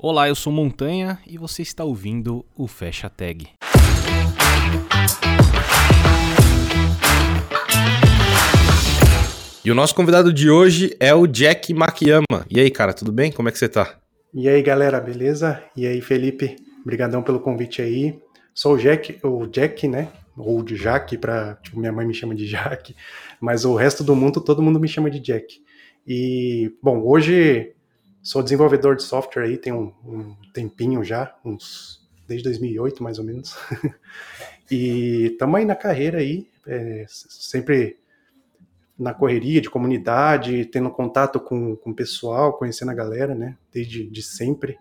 Olá, eu sou Montanha e você está ouvindo o Fecha Tag. E o nosso convidado de hoje é o Jack Makiyama. E aí, cara, tudo bem? Como é que você tá? E aí, galera, beleza? E aí, Felipe, brigadão pelo convite aí. Sou o Jack, o Jack, né? Ou de Jack, pra, tipo, minha mãe me chama de Jack, mas o resto do mundo, todo mundo me chama de Jack. E, bom, hoje Sou desenvolvedor de software aí tem um, um tempinho já, uns desde 2008 mais ou menos. e estamos aí na carreira aí, é, sempre na correria de comunidade, tendo contato com, com o pessoal, conhecendo a galera, né, desde de sempre.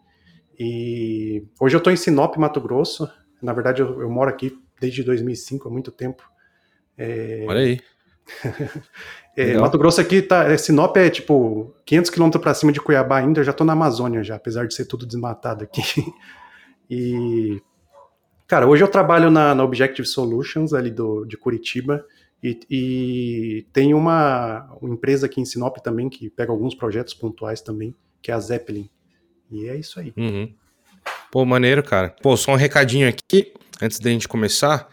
E hoje eu estou em Sinop, Mato Grosso. Na verdade, eu, eu, moro aqui desde 2005, há muito tempo. É... Olha aí. É, Mato Grosso aqui tá. É, Sinop é tipo 500 quilômetros para cima de Cuiabá ainda, eu já tô na Amazônia já, apesar de ser tudo desmatado aqui. e. Cara, hoje eu trabalho na, na Objective Solutions ali do, de Curitiba e, e tem uma, uma, empresa aqui em Sinop também que pega alguns projetos pontuais também, que é a Zeppelin. E é isso aí. Uhum. Pô, maneiro, cara. Pô, só um recadinho aqui, antes da gente começar.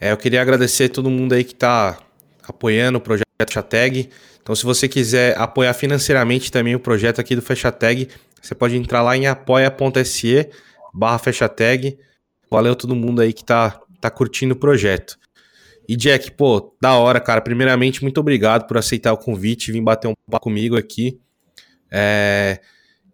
É, eu queria agradecer todo mundo aí que tá apoiando o projeto FechaTag. Então, se você quiser apoiar financeiramente também o projeto aqui do FechaTag, você pode entrar lá em apoia.se barra FechaTag. Valeu todo mundo aí que tá, tá curtindo o projeto. E Jack, pô, da hora, cara. Primeiramente, muito obrigado por aceitar o convite e vir bater um papo comigo aqui. É...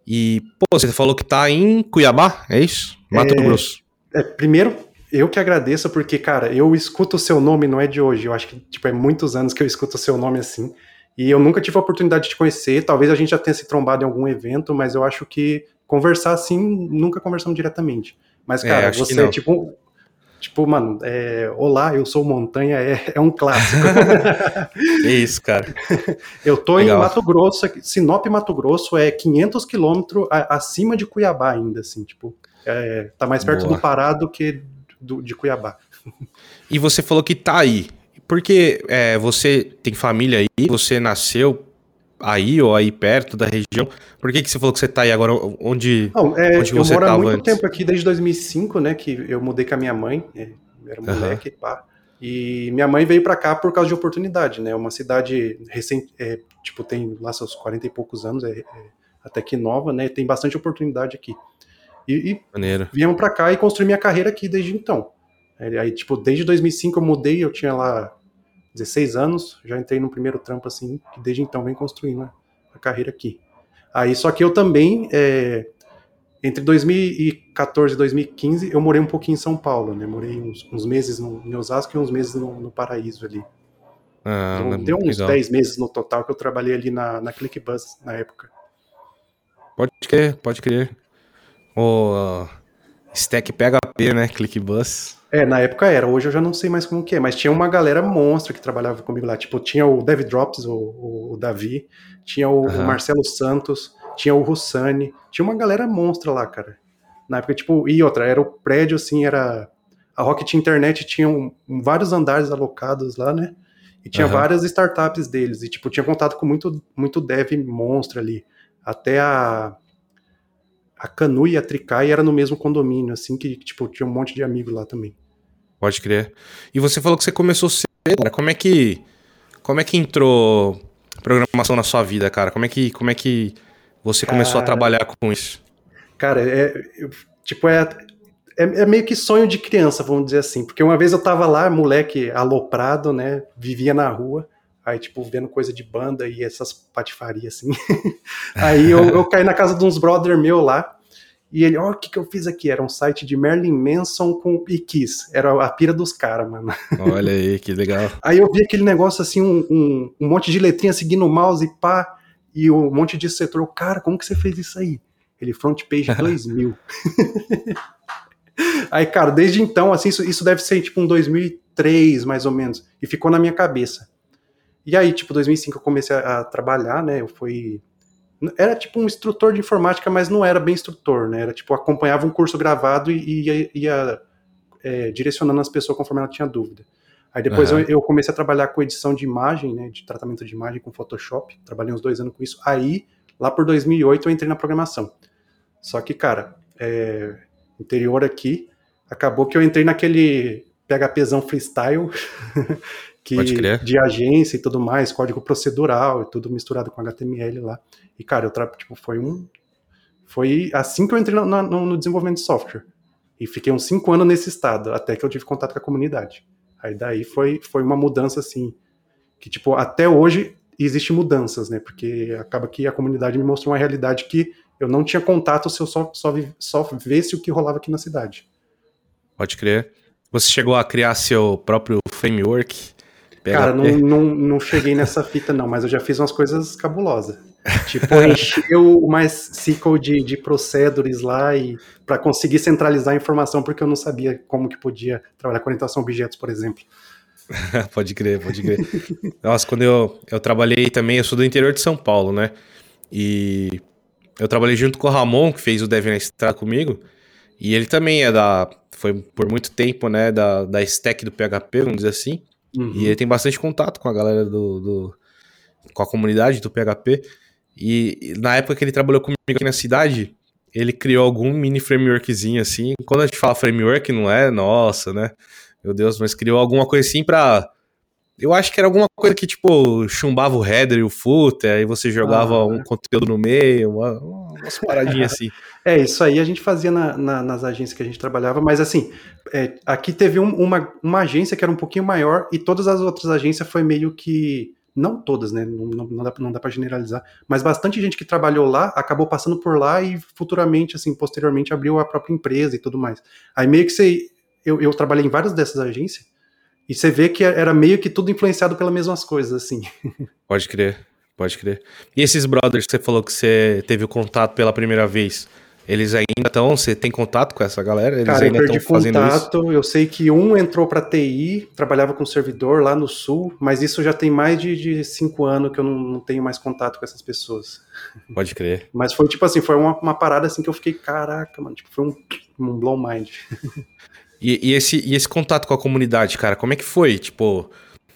E, pô, você falou que tá em Cuiabá, é isso? Mato é... Grosso. É, primeiro, eu que agradeço, porque, cara, eu escuto o seu nome, não é de hoje. Eu acho que, tipo, é muitos anos que eu escuto o seu nome assim. E eu nunca tive a oportunidade de te conhecer. Talvez a gente já tenha se trombado em algum evento, mas eu acho que conversar assim, nunca conversamos diretamente. Mas, é, cara, é, você é tipo. Tipo, mano, é, olá, eu sou Montanha, é, é um clássico. é isso, cara. eu tô Legal. em Mato Grosso, Sinop, Mato Grosso, é 500 quilômetros acima de Cuiabá ainda, assim, tipo, é, tá mais perto Boa. do Pará do que do, de Cuiabá. E você falou que tá aí. Porque é, você tem família aí, você nasceu aí ou aí perto da região. Por que, que você falou que você tá aí agora? Onde, Não, é, onde você estava antes? Eu moro há muito tempo aqui, desde 2005, né? Que eu mudei com a minha mãe. É, era moleque, uhum. pá. E minha mãe veio para cá por causa de oportunidade, né? Uma cidade recente, é, tipo, tem lá seus 40 e poucos anos, é, é, até que nova, né? Tem bastante oportunidade aqui. E, e viemos para cá e construí minha carreira aqui desde então. Aí, tipo, desde 2005 eu mudei, eu tinha lá 16 anos, já entrei no primeiro trampo assim, que desde então vem construindo a carreira aqui. Aí, só que eu também, é, entre 2014 e 2015, eu morei um pouquinho em São Paulo, né? Morei uns, uns meses no, em Osasco e uns meses no, no Paraíso ali. Ah, então, deu uns legal. 10 meses no total que eu trabalhei ali na, na ClickBus na época. Pode crer, pode crer o Stack PHP, né? ClickBus. É, na época era, hoje eu já não sei mais como que é, mas tinha uma galera monstra que trabalhava comigo lá. Tipo, tinha o Dev Drops, o, o Davi, tinha o, uhum. o, Marcelo Santos, tinha o Russani, tinha uma galera monstra lá, cara. Na época, tipo, e outra, era o prédio, assim, era. A Rocket Internet tinha um, vários andares alocados lá, né? E tinha uhum. várias startups deles. E, tipo, tinha contato com muito, muito dev monstro ali. Até a a Canu e a Tricai era no mesmo condomínio, assim, que, tipo, tinha um monte de amigos lá também. Pode crer. E você falou que você começou cedo, cara. Como é que, como é que entrou programação na sua vida, cara? Como é que, como é que você cara, começou a trabalhar com isso? Cara, é, tipo, é, é, é, meio que sonho de criança, vamos dizer assim. Porque uma vez eu tava lá, moleque aloprado, né? Vivia na rua. Aí, tipo, vendo coisa de banda e essas patifarias, assim. aí eu, eu, caí na casa de uns brother meu lá, e ele, ó, oh, o que que eu fiz aqui? Era um site de Merlin Manson com e Kiss. Era a pira dos caras, mano. Olha aí, que legal. Aí eu vi aquele negócio assim, um, um, um monte de letrinha seguindo o mouse e pá, e um monte de setor. Cara, como que você fez isso aí? Ele, front page 2000. aí, cara, desde então, assim, isso, isso deve ser tipo um 2003, mais ou menos. E ficou na minha cabeça. E aí, tipo, 2005 eu comecei a, a trabalhar, né? Eu fui era tipo um instrutor de informática, mas não era bem instrutor, né? Era tipo, acompanhava um curso gravado e ia, ia é, direcionando as pessoas conforme ela tinha dúvida. Aí depois uhum. eu, eu, comecei a trabalhar com edição de imagem, né? De tratamento de imagem com Photoshop. Trabalhei uns dois anos com isso. Aí, lá por 2008, eu entrei na programação. Só que, cara, é, interior aqui, acabou que eu entrei naquele PHPzão freestyle, que, de agência e tudo mais, código procedural e tudo misturado com HTML lá. E, cara, eu tra... tipo, foi um. Foi assim que eu entrei no, no, no, desenvolvimento de software. E fiquei uns cinco anos nesse estado, até que eu tive contato com a comunidade. Aí daí foi, foi uma mudança assim, que tipo, até hoje existe mudanças, né? Porque acaba que a comunidade me mostrou uma realidade que eu não tinha contato se eu só, só, só visse o que rolava aqui na cidade. Pode crer. Você chegou a criar seu próprio framework? PHP? Cara, não, não, não cheguei nessa fita, não, mas eu já fiz umas coisas cabulosas. Tipo, encher o MySQL de, de procedures lá e para conseguir centralizar a informação, porque eu não sabia como que podia trabalhar com orientação a objetos, por exemplo. pode crer, pode crer. Nossa, quando eu, eu trabalhei também, eu sou do interior de São Paulo, né? E eu trabalhei junto com o Ramon, que fez o Dev na Estrada comigo, e ele também é da. Foi por muito tempo, né? Da, da stack do PHP, vamos dizer assim. Uhum. E ele tem bastante contato com a galera do, do, com a comunidade do PHP. E na época que ele trabalhou comigo aqui na cidade, ele criou algum mini frameworkzinho assim. Quando a gente fala framework, não é nossa, né? Meu Deus, mas criou alguma coisa assim pra. Eu acho que era alguma coisa que, tipo, chumbava o header e o footer, aí você jogava ah, um conteúdo no meio, uma, umas paradinhas assim. É, isso aí a gente fazia na, na, nas agências que a gente trabalhava, mas assim, é, aqui teve um, uma, uma agência que era um pouquinho maior e todas as outras agências foi meio que não todas, né? Não, não, não dá, não dá para generalizar, mas bastante gente que trabalhou lá acabou passando por lá e futuramente, assim, posteriormente abriu a própria empresa e tudo mais. Aí meio que você. Eu, eu trabalhei em várias dessas agências e você vê que era meio que tudo influenciado pelas mesmas coisas, assim. Pode crer, pode crer. E esses brothers que você falou que você teve o contato pela primeira vez? Eles ainda estão, você tem contato com essa galera? Eles Cara, ainda estão fazendo contato, isso? Eu sei que um entrou para TI, trabalhava com servidor lá no sul, mas isso já tem mais de, de cinco anos que eu não, não, tenho mais contato com essas pessoas. Pode crer. Mas foi tipo assim, foi uma, uma parada assim que eu fiquei, caraca, mano, tipo, foi um, um blow mind. E, e, esse, e esse contato com a comunidade, cara, como é que foi? Tipo,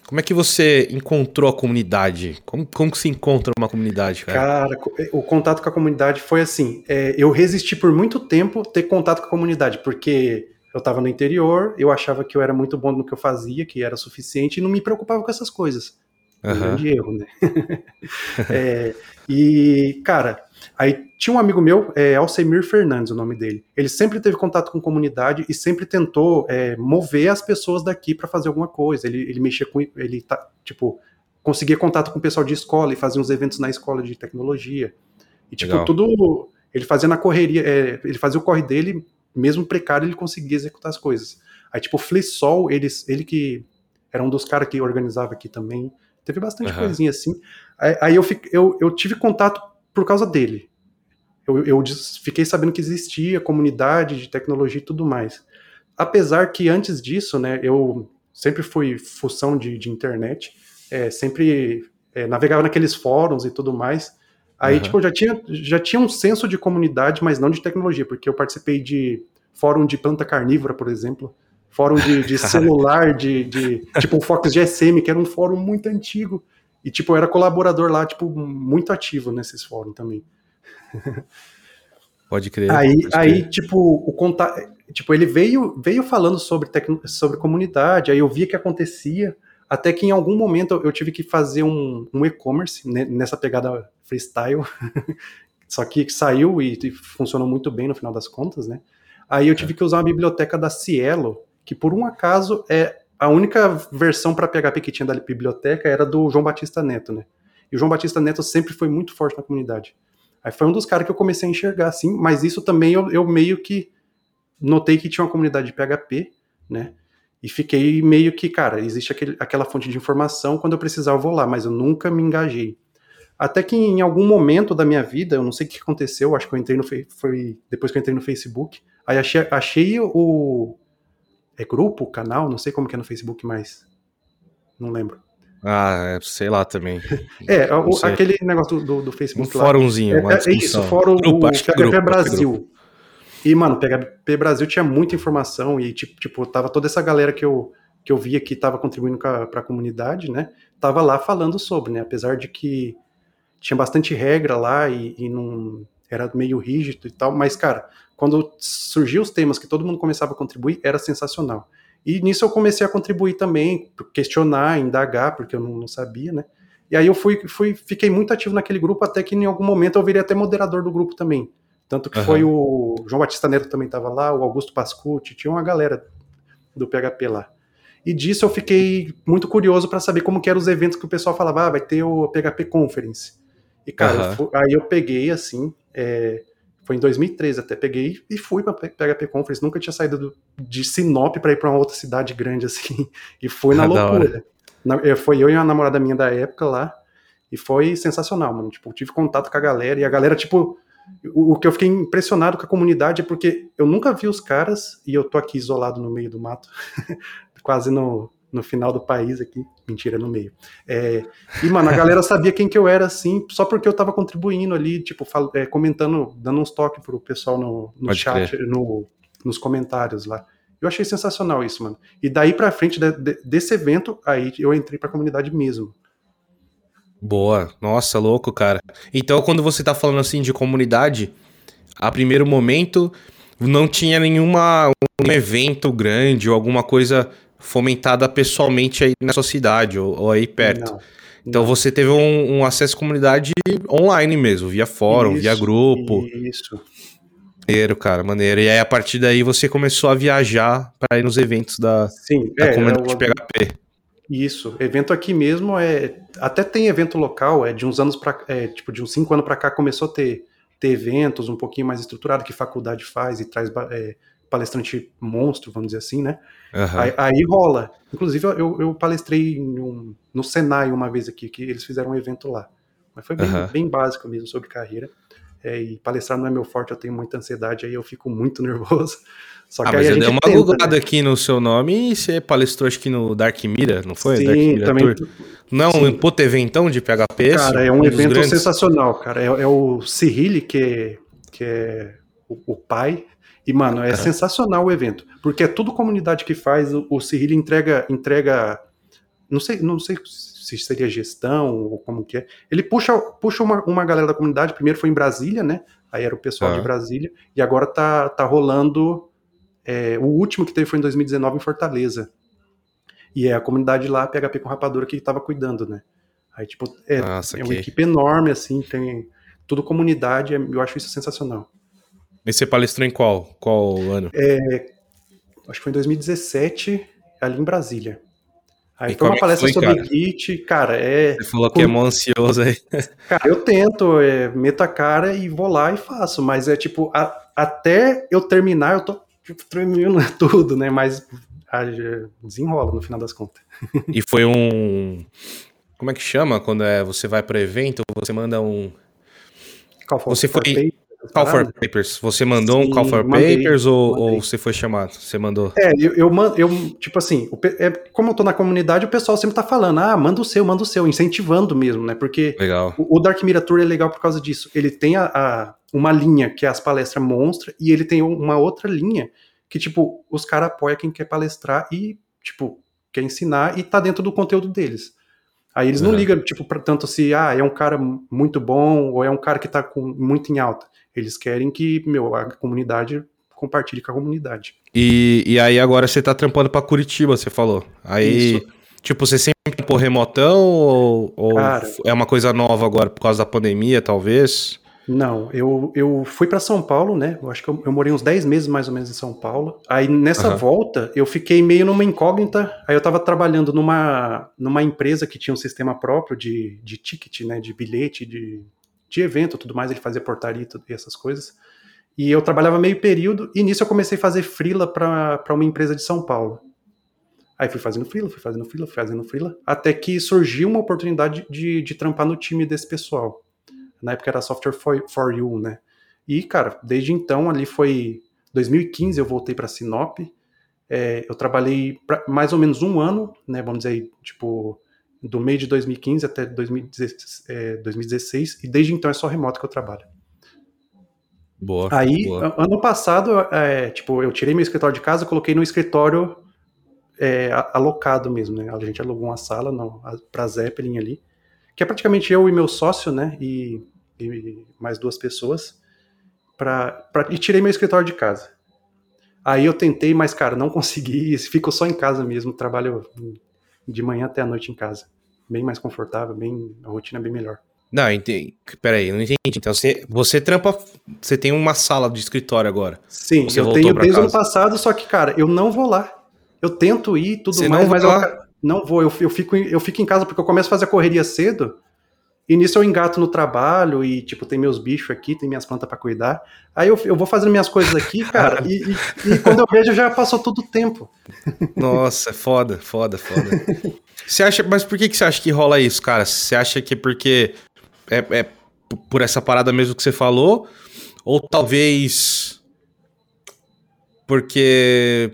como é que você encontrou a comunidade? Como, como que se encontra uma comunidade, cara? Cara, o contato com a comunidade foi assim. É, eu resisti por muito tempo ter contato com a comunidade, porque eu estava no interior, eu achava que eu era muito bom no que eu fazia, que era suficiente, e não me preocupava com essas coisas. Uhum. Um grande erro, né? é, e, cara, Aí tinha um amigo meu, é, Alcemir Fernandes, o nome dele. Ele sempre teve contato com comunidade e sempre tentou é, mover as pessoas daqui para fazer alguma coisa. Ele, ele mexia com. Ele, tá, tipo, conseguia contato com o pessoal de escola e fazia uns eventos na escola de tecnologia. E, tipo, Legal. tudo. Ele fazia na correria, é, ele fazia o corre dele, mesmo precário, ele conseguia executar as coisas. Aí, tipo, o Flissol, ele, ele que era um dos caras que organizava aqui também. Teve bastante uhum. coisinha assim. Aí, aí eu, fiquei, eu, eu tive contato por causa dele. Eu, eu fiquei sabendo que existia comunidade de tecnologia e tudo mais. Apesar que antes disso, né, eu sempre fui função de, de internet, é, sempre é, navegava naqueles fóruns e tudo mais. Aí, uhum. tipo, eu já tinha, já tinha um senso de comunidade, mas não de tecnologia, porque eu participei de fórum de planta carnívora, por exemplo, fórum de, de celular, de, de tipo o Fox GSM, que era um fórum muito antigo, e, tipo, eu era colaborador lá, tipo, muito ativo nesses fóruns também. Pode crer. Aí, pode aí crer. tipo, o contato. Tipo, ele veio, veio falando sobre, tecno, sobre comunidade, aí eu via que acontecia, até que em algum momento eu tive que fazer um, um e-commerce né, nessa pegada freestyle. Só que saiu e, e, funcionou muito bem no final das contas, né? Aí eu tive que usar uma biblioteca da Cielo, que por um acaso é a única versão para PHP que tinha da biblioteca era do João Batista Neto, né? E o João Batista Neto sempre foi muito forte na comunidade. Aí foi um dos caras que eu comecei a enxergar, assim, mas isso também eu, eu meio que notei que tinha uma comunidade de PHP, né? E fiquei meio que, cara, existe aquele, aquela fonte de informação, quando eu precisar eu vou lá, mas eu nunca me engajei. Até que em algum momento da minha vida, eu não sei o que aconteceu, acho que eu entrei no foi depois que eu entrei no Facebook, aí achei, achei o, é grupo, canal, não sei como que é no Facebook mais. Não lembro. Ah, é, sei lá também. é, o, aquele negócio do, do Facebook um lá. Fórumzinho, é, é isso, fórum grupo, o PHP grupo, Brasil. E, mano, PHP Brasil tinha muita informação e, tipo, tipo, tava toda essa galera que eu, que eu via que tava contribuindo para a comunidade, né? Tava lá falando sobre, né? Apesar de que tinha bastante regra lá e, e não, era meio rígido e tal, mas, cara, quando surgiu os temas que todo mundo começava a contribuir, era sensacional. E nisso eu comecei a contribuir também, questionar, indagar, porque eu não, não sabia, né? E aí eu fui, fui, fiquei muito ativo naquele grupo, até que em algum momento eu virei até moderador do grupo também. Tanto que uhum. foi o João Batista Neto também estava lá, o Augusto Pascucci, tinha uma galera do PHP lá. E disso eu fiquei muito curioso para saber como que eram os eventos que o pessoal falava, ah, vai ter o PHP Conference. E, cara, uhum. eu aí eu peguei, assim, é, foi em 2013 até, peguei e fui para PHP Conference, nunca tinha saído do, de Sinop para ir para uma outra cidade grande, assim, e foi na loucura. Na, é, foi eu e uma namorada minha da época lá, e foi sensacional, mano, tipo, tive contato com a galera, e a galera, tipo, o, o que eu fiquei impressionado com a comunidade é porque eu nunca vi os caras, e eu tô aqui isolado no meio do mato, quase no, no final do país aqui, mentira, no meio. É, e, mano, a galera sabia quem que eu era, assim, só porque eu tava contribuindo ali, tipo, fal, é, comentando, dando uns toques pro pessoal no, no chat, no, nos comentários lá. Eu achei sensacional isso, mano. E daí pra frente de, de, desse evento, aí eu entrei pra comunidade mesmo. Boa, nossa, louco, cara. Então, quando você tá falando assim de comunidade, a primeiro momento não tinha nenhuma um evento grande ou alguma coisa fomentada pessoalmente aí na sua cidade ou, ou aí perto. Não, então não. você teve um, um, acesso à comunidade online mesmo, via fórum, isso, via grupo. Isso. Maneiro, cara, maneiro. E aí a partir daí você começou a viajar para ir nos eventos da, Sim, da é, comunidade eu, PHP. Isso, evento aqui mesmo é. Até tem evento local, é de uns anos para é, tipo, de uns cinco anos para cá começou a ter, ter eventos um pouquinho mais estruturado que faculdade faz e traz é, palestrante monstro, vamos dizer assim, né? Uhum. Aí, aí, rola. Inclusive, eu, eu palestrei um, no Senai uma vez aqui, que eles fizeram um evento lá. Mas foi bem, uhum. bem básico mesmo sobre carreira. É, e palestrar não é meu forte, eu tenho muita ansiedade, aí eu fico muito nervoso. Só ah, que ah, mas aí deu uma tenta, googlada né? aqui no seu nome e você palestrou acho que no Dark Mira, não foi? Sim, Dark Mira também. Tour. Não, Sim. um puto eventão de PHP? Cara, é um, um evento sensacional, cara. É, é o Cyril, que, que é o, o pai e, mano, é sensacional o evento. Porque é tudo comunidade que faz. O, o Cyril entrega. entrega não sei, não sei se seria gestão ou como que é. Ele puxa, puxa uma, uma galera da comunidade. Primeiro foi em Brasília, né? Aí era o pessoal de Brasília. E agora tá, tá rolando. É, o último que teve foi em 2019 em Fortaleza. E é a comunidade lá, PHP com Rapadura, que estava cuidando, né? Aí, tipo, é, Nossa, é uma equipe enorme, assim, tem tudo comunidade, eu acho isso sensacional. E você palestrou em qual? Qual ano? É, acho que foi em 2017, ali em Brasília. Aí e foi uma é palestra foi, sobre cara? Git, cara, é... Você falou que é mó ansioso aí. Cara, eu tento, é, meto a cara e vou lá e faço, mas é tipo, a, até eu terminar eu tô tipo, tremendo tudo, né, mas a, desenrola no final das contas. E foi um... Como é que chama quando é, você vai para evento, você manda um... Qual foi? Você foi... Call for Papers. Você mandou Sim, um Call for mandei, Papers ou, ou, você foi chamado? Você mandou? É, eu, eu, eu tipo assim, é, como eu tô na comunidade, o pessoal sempre tá falando, ah, manda o seu, manda o seu, incentivando mesmo, né? Porque legal. O, o Dark Mirator é legal por causa disso. Ele tem a, a, uma linha que é as palestras monstra e ele tem uma outra linha que, tipo, os caras apoiam quem quer palestrar e, tipo, quer ensinar e tá dentro do conteúdo deles. Aí eles uhum. não ligam, tipo, pra, tanto se, ah, é um cara muito bom ou é um cara que tá com, muito em alta. Eles querem que, meu, a comunidade compartilhe com a comunidade. E, e aí agora você tá trampando pra Curitiba, você falou. Aí, Isso. tipo, você sempre trampou remotão ou, ou Cara, é uma coisa nova agora por causa da pandemia, talvez? Não, eu, eu fui para São Paulo, né? Eu acho que eu, eu, morei uns 10 meses mais ou menos em São Paulo. Aí nessa uhum. volta eu fiquei meio numa incógnita. Aí eu tava trabalhando numa, numa empresa que tinha um sistema próprio de, de ticket, né? De bilhete, de, de evento tudo mais, ele fazia portaria e essas coisas. E eu trabalhava meio período, e nisso eu comecei a fazer frila para uma empresa de São Paulo. Aí fui fazendo frila, fui fazendo frila, fui fazendo frila, até que surgiu uma oportunidade de, de trampar no time desse pessoal. Na época era Software for, for You, né? E, cara, desde então, ali foi 2015, eu voltei para Sinop. É, eu trabalhei pra, mais ou menos um ano, né? Vamos dizer tipo, do meio de 2015 até 2016, é, 2016, e desde então é só remoto que eu trabalho. Boa. Aí, boa. ano passado, é, tipo, eu tirei meu escritório de casa, coloquei no escritório é, alocado mesmo, né? A gente alugou uma sala para Zeppelin ali, que é praticamente eu e meu sócio, né? E, e mais duas pessoas. pra, pra, e tirei meu escritório de casa. Aí eu tentei, mas, cara, não consegui. Fico só em casa mesmo. Trabalho de manhã até a noite em casa. Bem mais confortável, bem, a rotina é bem melhor. Não, entendi. Peraí, não entendi. Então você, você trampa. Você tem uma sala de escritório agora. Sim, eu tenho desde o ano passado, só que, cara, eu não vou lá. Eu tento ir tudo você mais, mas eu, não vou. Eu, eu, fico, eu fico em casa porque eu começo a fazer a correria cedo. E nisso eu engato no trabalho e, tipo, tem meus bichos aqui, tem minhas plantas para cuidar. Aí eu, eu vou fazendo minhas coisas aqui, cara, e, e, e, quando eu vejo já passou todo o tempo. Nossa, foda, foda, foda. Você acha, mas por que, que você acha que rola isso, cara? Você acha que é porque é, é por essa parada mesmo que você falou? Ou talvez porque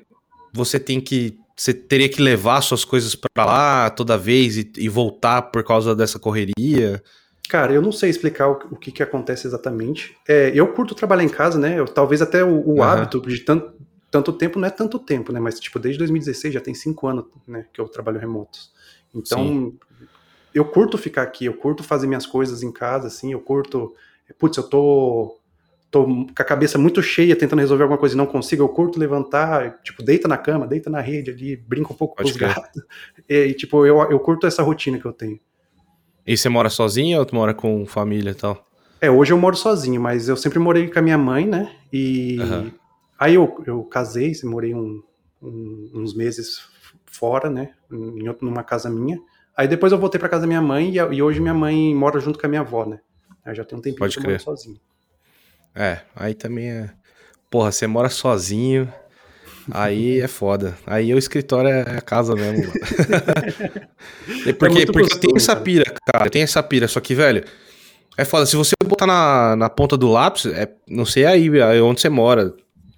você tem que você teria que levar suas coisas para lá toda vez e, e, voltar por causa dessa correria? Cara, eu não sei explicar o, o que, que acontece exatamente. É, eu curto trabalhar em casa, né? Eu, talvez até o, o uhum. hábito de tanto, tanto tempo não é tanto tempo, né? Mas, tipo, desde 2016 já tem cinco anos né, que eu trabalho remoto. Então, Sim. eu curto ficar aqui, eu curto fazer minhas coisas em casa, assim, eu curto. Putz, eu tô tô com a cabeça muito cheia tentando resolver alguma coisa e não consigo, eu curto levantar, tipo, deita na cama, deita na rede ali, brinca um pouco Pode com os gatos. E, tipo, eu, eu curto essa rotina que eu tenho. E você mora sozinho ou tu mora com família e tal? É, hoje eu moro sozinho, mas eu sempre morei com a minha mãe, né? E uhum. Aí eu, eu casei, morei um, um, uns meses fora, né? Em, numa casa minha. Aí depois eu voltei pra casa da minha mãe e, e hoje minha mãe mora junto com a minha avó, né? Aí já tem um tempinho Pode que eu moro sozinho. É, aí também é. Porra, você mora sozinho. Aí é foda. Aí o escritório é a casa mesmo. é porque, é porque gostoso, eu tenho essa pira, cara. Eu tenho essa pira, só que, velho, é foda. Se você botar na, na ponta do lápis, é, não sei aí, aí onde você mora.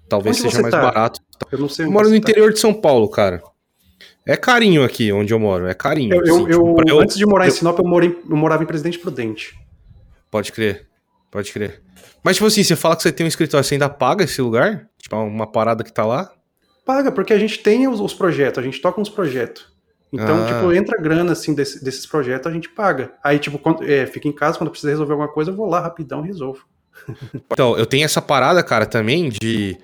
Talvez onde seja mais tá? barato. Eu não sei. Eu moro no tá. interior de São Paulo, cara. É carinho aqui onde eu moro, é carinho. Eu, assim, eu, tipo, eu antes de morar em Sinop, eu, morei, eu morava em Presidente Prudente. Pode crer, pode crer. Mas, tipo assim, você fala que você tem um escritório, você ainda paga esse lugar? Tipo, uma parada que tá lá? Paga, porque a gente tem os, os projetos, a gente toca uns projetos. Então, ah. tipo, entra grana, assim, desse, desses projetos, a gente paga. Aí, tipo, quando, é, fica em casa, quando precisa resolver alguma coisa, eu vou lá rapidão e resolvo. então, eu tenho essa parada, cara, também, de,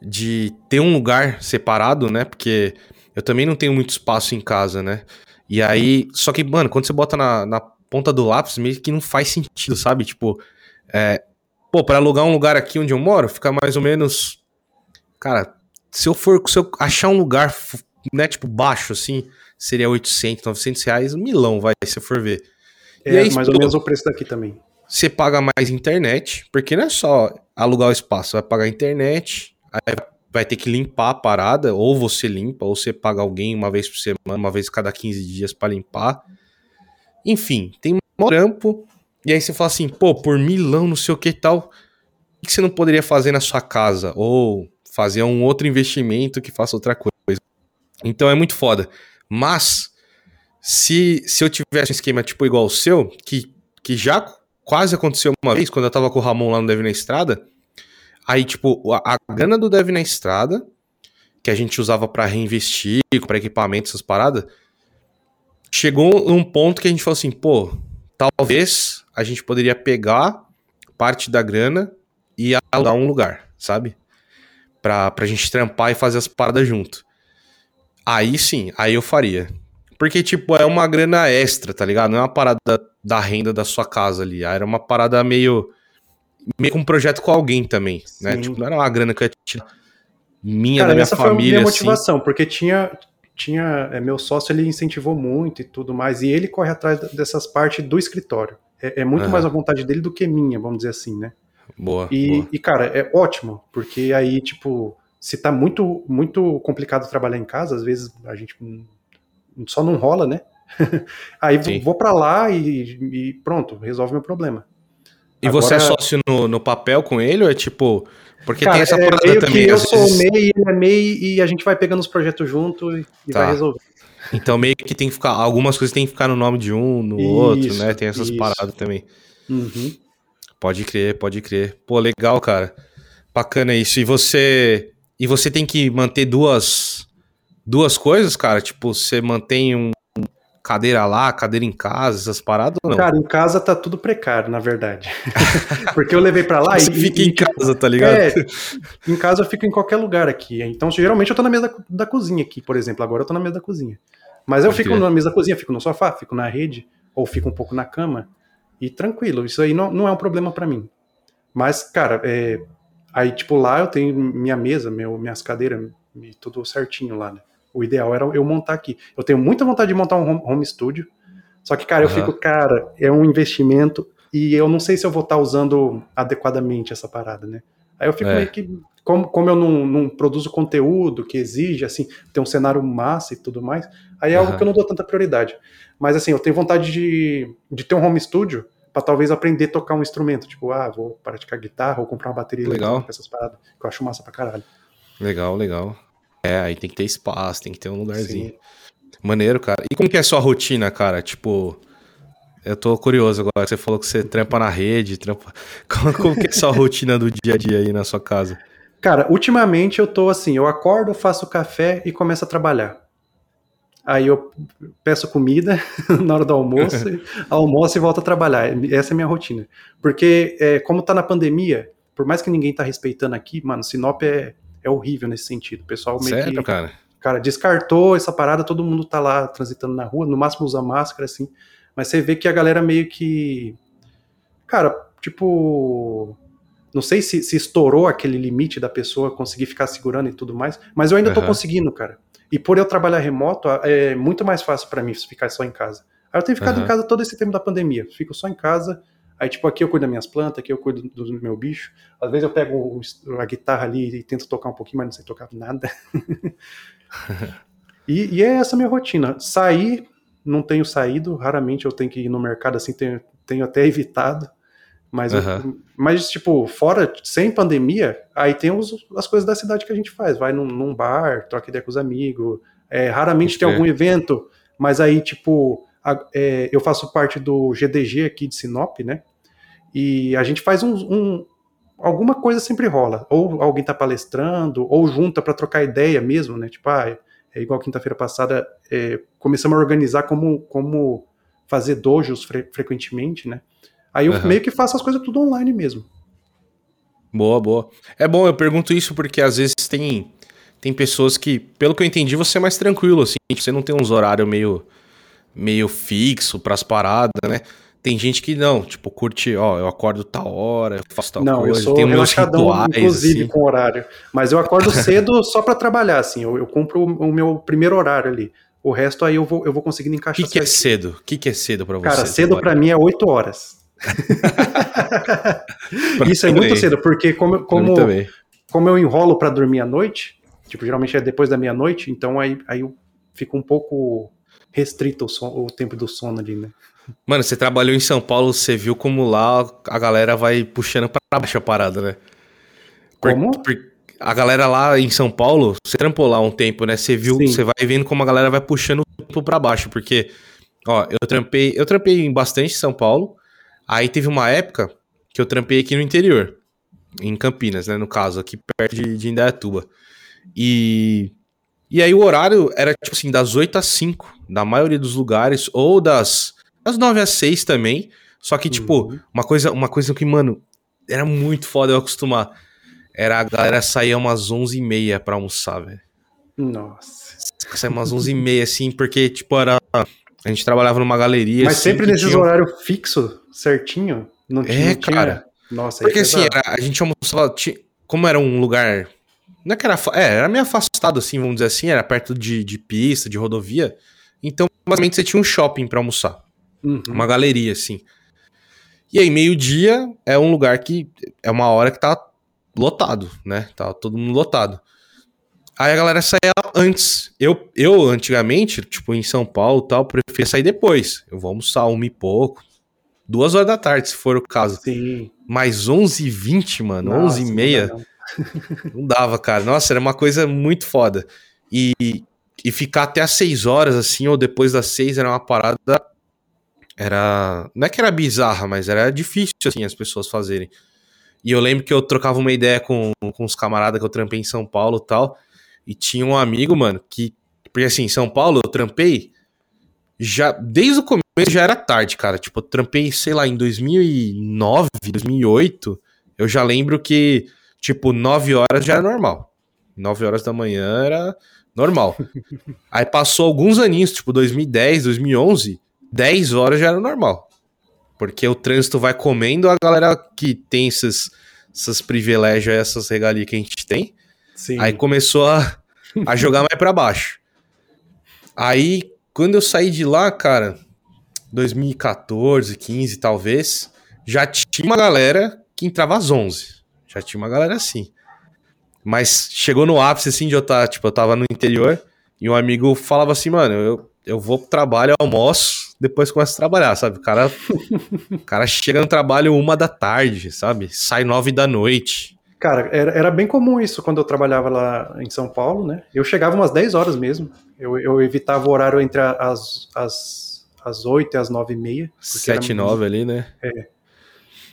de ter um lugar separado, né? Porque eu também não tenho muito espaço em casa, né? E aí, só que, mano, quando você bota na, na ponta do lápis, meio que não faz sentido, sabe? Tipo, é, Pô, para alugar um lugar aqui onde eu moro, fica mais ou menos. Cara, se eu for. Se eu achar um lugar, né, tipo, baixo, assim, seria 800, 900 reais, milão, vai, se eu for ver. É, e aí, mais pô, ou menos o preço daqui também. Você paga mais internet, porque não é só alugar o espaço, vai pagar internet, vai ter que limpar a parada, ou você limpa, ou você paga alguém uma vez por semana, uma vez cada 15 dias para limpar. Enfim, tem um trampo, e aí você fala assim, pô, por milão, não sei o que e tal, o que você não poderia fazer na sua casa? Ou fazer um outro investimento que faça outra coisa. Então é muito foda. Mas, se, se eu tivesse um esquema tipo igual o seu, que, que já quase aconteceu uma vez, quando eu tava com o Ramon lá no Dev na Estrada, aí, tipo, a, a grana do Dev na Estrada, que a gente usava para reinvestir, para equipamento, essas paradas, chegou num ponto que a gente falou assim, pô, talvez a gente poderia pegar parte da grana e alugar um lugar, sabe? Pra, pra gente trampar e fazer as paradas junto. Aí sim, aí eu faria. Porque, tipo, é uma grana extra, tá ligado? Não é uma parada da renda da sua casa ali. Era uma parada meio. Meio com um projeto com alguém também, né? sim. né? Tipo, não era uma grana que eu ia tirar minha, Cara, da minha essa família. Foi a minha assim. motivação, assim. porque tinha, tinha é, meu sócio ele incentivou muito e tudo mais e ele corre atrás dessas partes do escritório é, é muito uhum. mais a vontade dele do que minha vamos dizer assim né boa e, boa. e cara é ótimo porque aí tipo se tá muito muito complicado trabalhar em casa às vezes a gente só não rola né aí Sim. vou para lá e, e, pronto resolve meu problema e Agora, você é sócio no, no papel com ele ou é tipo porque Cara, tem essa é parada também. eu vezes... sou MEI, ele é MEI e a gente vai pegando os projetos junto e, tá. vai resolver. Então meio que tem que ficar. Algumas coisas tem que ficar no nome de um, no isso, outro, né? Tem essas isso. paradas também. Uhum. Pode crer, pode crer. Pô, legal, cara. Bacana isso. E você. E você tem que manter duas. Duas coisas, cara. Tipo, você mantém um cadeira lá, cadeira em casa, essas paradas ou não? Cara, em casa tá tudo precário, na verdade. Porque eu levei para lá Você e. fica em casa, tá ligado? É, em casa eu fico em qualquer lugar aqui. Então, geralmente eu tô na mesa da, da cozinha aqui, por exemplo. Agora eu tô na mesa da cozinha. Mas eu Pode fico na mesa da cozinha, fico no sofá, fico na rede, ou fico um pouco na cama. E tranquilo, isso aí não, não é um problema para mim. Mas, cara, é, aí, tipo, lá eu tenho minha mesa, meu, minhas cadeiras, tudo certinho lá, né? O ideal era eu montar aqui. Eu tenho muita vontade de montar um home, home studio, só que, cara, uhum. eu fico, cara, é um investimento e eu não sei se eu vou estar tá usando adequadamente essa parada, né? Aí eu fico é. meio que. Como, como eu não, não, produzo conteúdo que exige, assim, ter um cenário massa e tudo mais, aí é uhum. algo que eu não dou tanta prioridade. Mas, assim, eu tenho vontade de, de ter um home studio para talvez aprender a tocar um instrumento. Tipo, ah, vou praticar guitarra ou comprar uma bateria legal. essas paradas, que eu acho massa pra caralho. Legal, legal. É, aí tem que ter espaço, tem que ter um lugarzinho. Sim. Maneiro, cara. E como que é a sua rotina, cara? Tipo, eu tô curioso agora. Você falou que você trampa na rede, trampa. Como, como que é a sua rotina do dia a dia aí na sua casa? Cara, ultimamente eu tô assim, eu acordo, faço café e começo a trabalhar. Aí eu peço comida na hora do almoço, almoço e volto a trabalhar. Essa é a minha rotina. Porque, é, como tá na pandemia, por mais que ninguém tá respeitando aqui, mano, Sinop é, é horrível nesse sentido. O pessoal meio Sério, que, cara? Cara, descartou essa parada, todo mundo tá lá transitando na rua, no máximo usa máscara, assim. Mas você vê que a galera meio que. Cara, tipo. Não sei se, se estourou aquele limite da pessoa conseguir ficar segurando e tudo mais, mas eu ainda uhum. tô conseguindo, cara. E por eu trabalhar remoto, é muito mais fácil para mim ficar só em casa. Aí eu tenho ficado uhum. em casa todo esse tempo da pandemia. Fico só em casa, Aí, tipo, aqui eu cuido das minhas plantas, aqui eu cuido do, meu bicho. Às vezes eu pego a guitarra ali e tento tocar um pouquinho, mas não sei tocar nada. e, e, é essa minha rotina. Sair, não tenho saído, raramente eu tenho que ir no mercado, assim, tenho, tenho até evitado. Mas, uhum. eu, mas, tipo, fora, sem pandemia, aí tem os, as coisas da cidade que a gente faz. Vai num, num bar, troca ideia com os amigos. É, raramente tem algum evento, mas aí, tipo, é, eu faço parte do GDG aqui de Sinop, né? E a gente faz um, um alguma coisa sempre rola. Ou alguém está palestrando, ou junta para trocar ideia mesmo, né? Tipo, ah, é igual quinta-feira passada, é, começamos a organizar como, como fazer dojos fre frequentemente, né? Aí eu uhum. meio que faço as coisas tudo online mesmo. Boa, boa. É bom, eu pergunto isso porque às vezes tem, tem pessoas que, pelo que eu entendi, você é mais tranquilo, assim, você não tem uns horários meio meio fixo pras paradas, né? Tem gente que não, tipo, curte, ó, eu acordo tal hora, eu faço tal não, coisa, eu sou tem meus rituais, inclusive assim. com horário. Mas eu acordo cedo só para trabalhar, assim, eu, eu cumpro o, meu primeiro horário ali. O resto aí eu vou, eu vou conseguindo encaixar. O que, que é cedo? O que, que é cedo para você? Cara, cedo para mim é 8 horas. Isso é muito cedo, porque como, como, como eu enrolo para dormir à noite, tipo, geralmente é depois da meia-noite, então aí, aí eu fico um pouco restrito o, son, o tempo do sono ali, né? Mano, você trabalhou em São Paulo, você viu como lá a galera vai puxando pra baixo a parada, né? Como? Por, por, a galera lá em São Paulo, você trampou lá um tempo, né? Você viu, Sim. você vai vendo como a galera vai puxando o tempo pra baixo, porque, ó, eu trampei, eu trampei em bastante em São Paulo, aí teve uma época que eu trampei aqui no interior, em Campinas, né, no caso, aqui perto de, de Indaiatuba. E e aí o horário era, tipo assim, das 8 às 5, na maioria dos lugares, ou das, das 9 às 6 também. Só que, tipo, uhum. uma, coisa, uma coisa que, mano, era muito foda eu acostumar. Era a galera sair umas 11 e meia pra almoçar, velho. Nossa. Sair umas 11 e meia, assim, porque, tipo, era... A gente trabalhava numa galeria, Mas assim, sempre nesses tinha... horários fixo, certinho? Não tinha, é, cara. Nossa, Porque, assim, era, a gente almoçava... Como era um lugar não é que era. É, era meio afastado, assim, vamos dizer assim, era perto de, de pista, de rodovia. Então, basicamente, você tinha um shopping para almoçar. Uhum. Uma galeria, assim. E aí, meio-dia é um lugar que. É uma hora que tá lotado, né? Tá todo mundo lotado. Aí a galera saía antes. Eu, eu antigamente, tipo, em São Paulo tal, preferia sair depois. Eu vou almoçar uma e pouco. Duas horas da tarde, se for o caso. Sim. Mais 11h20, mano. 11h30. não dava, cara. Nossa, era uma coisa muito foda. E, e ficar até às 6 horas, assim, ou depois das 6, era uma parada. Era. Não é que era bizarra, mas era difícil, assim, as pessoas fazerem. E eu lembro que eu trocava uma ideia com, com os camaradas que eu trampei em São Paulo e tal. E tinha um amigo, mano, que. Porque assim, em São Paulo eu trampei já, desde o começo já era tarde, cara. Tipo, eu trampei, sei lá, em 2009, 2008. Eu já lembro que, tipo, 9 horas já era normal. 9 horas da manhã era normal. Aí passou alguns aninhos, tipo 2010, 2011, 10 horas já era normal. Porque o trânsito vai comendo a galera que tem esses, esses privilégios, essas regalias que a gente tem. Sim. Aí começou a, a jogar mais para baixo. Aí, quando eu saí de lá, cara, 2014, 15 talvez, já tinha uma galera que entrava às 11. Já tinha uma galera assim. Mas chegou no ápice, assim, de eu estar, tá, tipo, eu tava no interior e um amigo falava assim, mano, eu, eu vou pro trabalho, almoço, depois começo a trabalhar, sabe? O cara, o cara chega no trabalho uma da tarde, sabe? Sai nove da noite. Cara, era, era bem comum isso quando eu trabalhava lá em São Paulo, né? Eu chegava umas 10 horas mesmo. Eu, eu evitava o horário entre as, as, as 8 e as 9 e meia. 7 e 9 ali, né? É.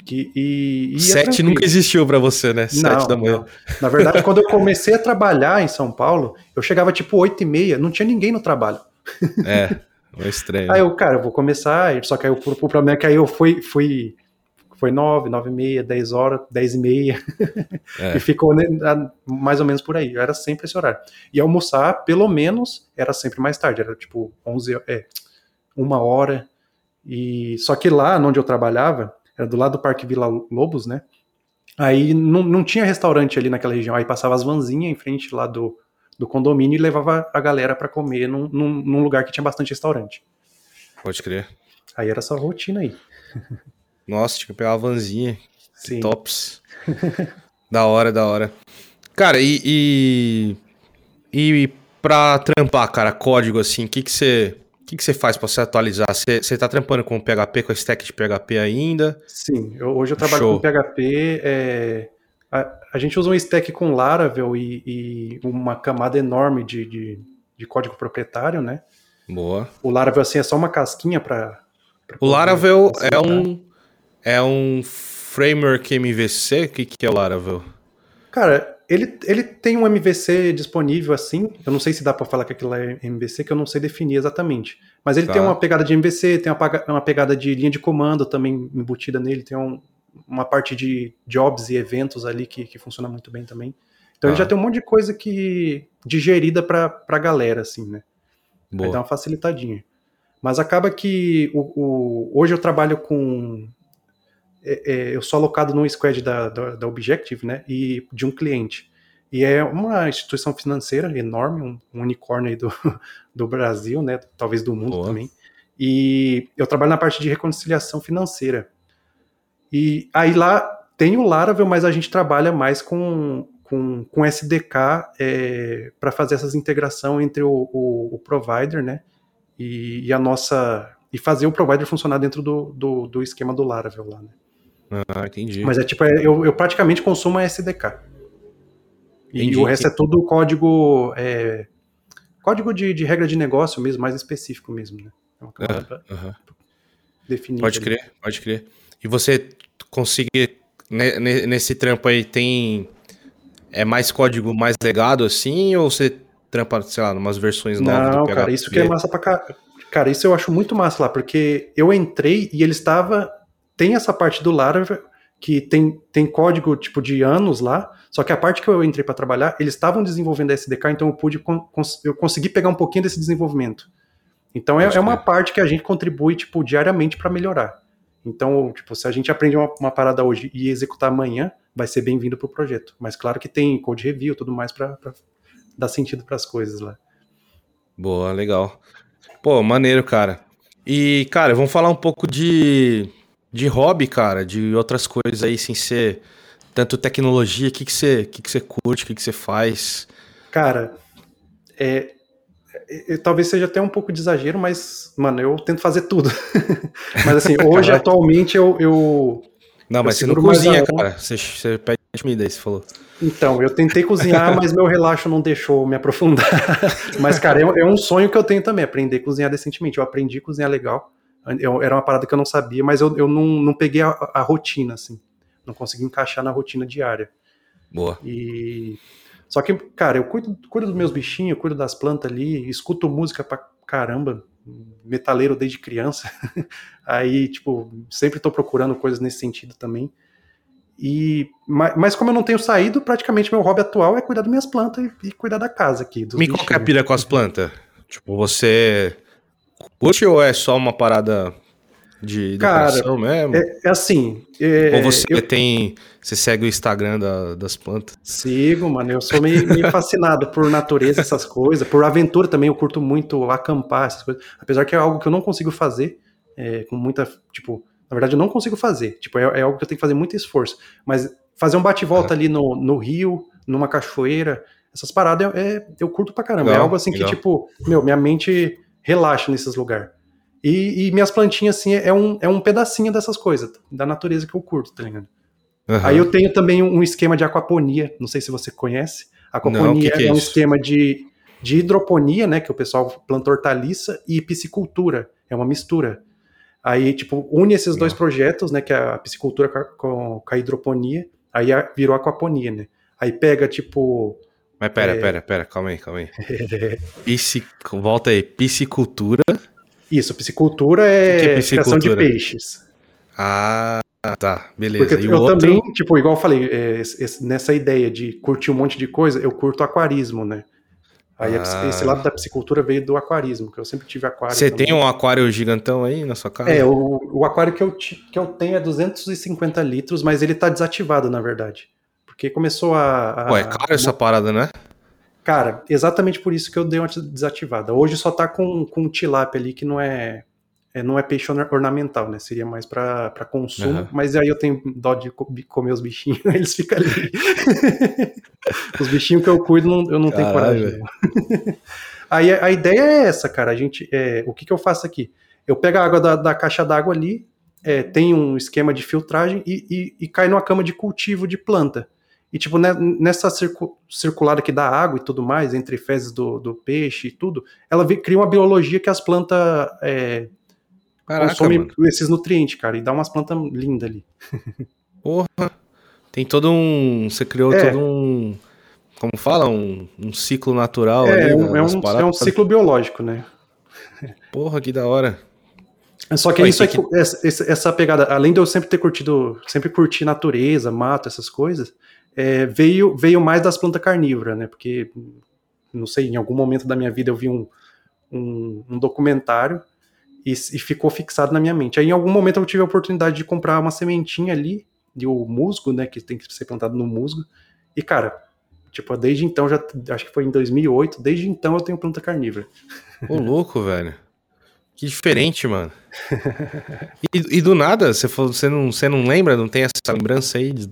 Que, e, e Sete nunca existiu para você, né? Sete não, da manhã. Não. Na verdade, quando eu comecei a trabalhar em São Paulo, eu chegava tipo oito e meia, não tinha ninguém no trabalho. É, é estranho. Aí eu, cara, eu vou começar, só que aí o, o problema é que aí eu fui, fui foi nove, nove e meia, dez horas, dez e meia, é. e ficou mais ou menos por aí. Era sempre esse horário. E almoçar, pelo menos, era sempre mais tarde, era tipo onze, é, uma hora. E só que lá, onde eu trabalhava, era do lado do Parque Vila Lobos, né? Aí não, não tinha restaurante ali naquela região, aí passava as vanzinhas em frente lá do, do condomínio e levava a galera para comer num, num, num, lugar que tinha bastante restaurante. Pode crer. Aí era essa rotina aí. Nossa, tinha que pegar a vanzinha. Sim. Tops. da hora, da hora. Cara, e, e. E pra trampar, cara, código assim, o que que você que, que você faz para você atualizar? Você, está trampando com PHP, com a stack de PHP ainda? Sim, eu, hoje eu trabalho Show. com PHP. É, a, a, gente usa um stack com Laravel e, e uma camada enorme de, de, de, código proprietário, né? Boa. O Laravel, assim, é só uma casquinha para. O Laravel é um, é um framework MVC? O que, que é o Laravel? Cara, ele, ele tem um MVC disponível assim. Eu não sei se dá para falar que aquilo é MVC, que eu não sei definir exatamente. Mas ele tá. tem uma pegada de MVC, tem uma, uma pegada de linha de comando também embutida nele, tem um, uma parte de jobs e eventos ali que, que funciona muito bem também. Então ele já tá. tem um monte de coisa que digerida para a galera, assim, né? Boa. Aí dá uma facilitadinha. Mas acaba que o, o hoje eu trabalho com é, é, eu sou alocado num squad da, da, da, Objective, né, e de um cliente. E é uma instituição financeira enorme, um, um unicórnio do, do Brasil, né, talvez do mundo Boa. também. E eu trabalho na parte de reconciliação financeira. E aí lá tem o Laravel, mas a gente trabalha mais com, com, com SDK é, para fazer essas integração entre o, o, o provider, né, e, e, a nossa e fazer o provider funcionar dentro do, do, do esquema do Laravel lá, né. Ah, entendi. Mas é tipo, é, eu, eu praticamente consumo a SDK. Entendi. E o resto é tudo código. É, código de, de, regra de negócio mesmo, mais específico mesmo, né? É uma uh, definir. Pode ali. crer, pode crer. E você conseguir. Nesse trampo aí tem. É mais código mais legado assim? Ou você trampa, sei lá, umas versões novas Não, cara, isso que é massa pra cá. Cara, isso eu acho muito massa lá, porque eu entrei e ele estava tem essa parte do Laravel que tem, tem código tipo de anos lá, só que a parte que eu entrei para trabalhar, eles estavam desenvolvendo a SDK, então eu pude cons eu consegui pegar um pouquinho desse desenvolvimento. Então é, é, uma parte que a gente contribui tipo diariamente para melhorar. Então, tipo, se a gente aprende uma, uma parada hoje e executar amanhã, vai ser bem-vindo para o projeto. Mas claro que tem code review, tudo mais para dar sentido para as coisas lá. Boa, legal. Pô, maneiro, cara. E, cara, vamos falar um pouco de de hobby, cara, de outras coisas aí, sem ser tanto tecnologia, o que, que, você, que, que você curte, o que, que você faz? Cara, é, é, talvez seja até um pouco de exagero, mas, mano, eu tento fazer tudo. mas assim, hoje, atualmente, eu. eu não, mas você não cozinha, cara. Você, você pede comida aí, você falou. Então, eu tentei cozinhar, mas meu relaxo não deixou me aprofundar. mas, cara, é, é um sonho que eu tenho também, aprender a cozinhar decentemente. Eu aprendi a cozinhar legal. Eu, era uma parada que eu não sabia, mas eu, eu não, não peguei a, a rotina, assim. Não consegui encaixar na rotina diária. Boa. E. Só que, cara, eu cuido, cuido dos meus bichinhos, cuido das plantas ali, escuto música pra caramba. metaleiro desde criança. Aí, tipo, sempre estou procurando coisas nesse sentido também. E, mas, como eu não tenho saído, praticamente meu hobby atual é cuidar das minhas plantas e, e cuidar da casa aqui. Me qual é a pira com as plantas? Tipo, você curte ou é só uma parada de decoração mesmo? É, é assim. É, ou você eu... tem. Você segue o Instagram da, das plantas? Sigo, mano. Eu sou meio, meio fascinado por natureza, essas coisas. Por aventura também, eu curto muito acampar, essas coisas. Apesar que é algo que eu não consigo fazer é, com muita. Tipo, na verdade, eu não consigo fazer. Tipo, é, é algo que eu tenho que fazer muito esforço. Mas fazer um bate-volta ali no, no rio, numa cachoeira, essas paradas é, eu curto pra caramba. É legal, é algo assim legal. que, tipo, meu, minha mente relaxa nesses lugares. E, e, minhas plantinhas, assim, é um, é um pedacinho dessas coisas, da natureza que eu curto, tá ligado? Uhum. Aí eu tenho também um esquema de aquaponia, não sei se você conhece. Aquaponia não, que que é, é um esquema de, de hidroponia, né, que o pessoal planta hortaliça, e piscicultura, é uma mistura. Aí, tipo, une esses dois projetos, né, que é a piscicultura com, com a hidroponia, aí virou aquaponia, né? Aí pega, tipo... Mas pera, é... pera, pera, calma aí, calma aí. Piscic... Volta aí, piscicultura... Isso, piscicultura é, que é piscicultura? criação de peixes. Ah, tá, beleza. Porque e eu outro... também, tipo, igual eu falei, é, nessa ideia de curtir um monte de coisa, eu curto aquarismo, né? Aí ah. esse lado da piscicultura veio do aquarismo, que eu sempre tive aquário. Você tem um aquário gigantão aí na sua casa? É, o, o aquário que eu, que eu tenho é 250 litros, mas ele tá desativado, na verdade. Porque começou a. a Pô, é caro essa parada, né? Cara, exatamente por isso que eu dei uma desativada. Hoje só tá com, com tilápia ali que não é, é não é peixe ornamental, né? Seria mais para consumo, uhum. mas aí eu tenho dó de comer os bichinhos, eles ficam ali. os bichinhos que eu cuido, não, eu não Caralho, tenho coragem. aí a, a, ideia é essa, cara. A gente, é, o que, que eu faço aqui? Eu pego a água da, da caixa d'água ali, é, tem um esquema de filtragem e, e, e cai numa cama de cultivo de planta. E, tipo, né, nessa circu circulada aqui da água e tudo mais, entre fezes do, do peixe e tudo, ela cria uma biologia que as plantas é, consomem esses nutrientes, cara, e dá umas plantas lindas ali. Porra! Tem todo um. Você criou é. todo um. Como fala? Um, um ciclo natural é, ali. Um, é, um, é um ciclo biológico, né? Porra, que da hora. Só que Pô, isso que... essa, essa pegada, além de eu sempre ter curtido, sempre curtir natureza, mato, essas coisas, é, veio, veio mais das plantas carnívoras, né? Porque, não sei, em algum momento da minha vida eu vi um, um, um documentário e, e, ficou fixado na minha mente. Aí, em algum momento, eu tive a oportunidade de comprar uma sementinha ali, de o musgo, né? Que tem que ser plantado no musgo. E, cara, tipo, desde então, já acho que foi em 2008, desde então eu tenho planta carnívora. Ô, louco, velho. Que diferente, mano. E, e, do nada, você, falou, você, não, você não lembra, não tem essa lembrança aí de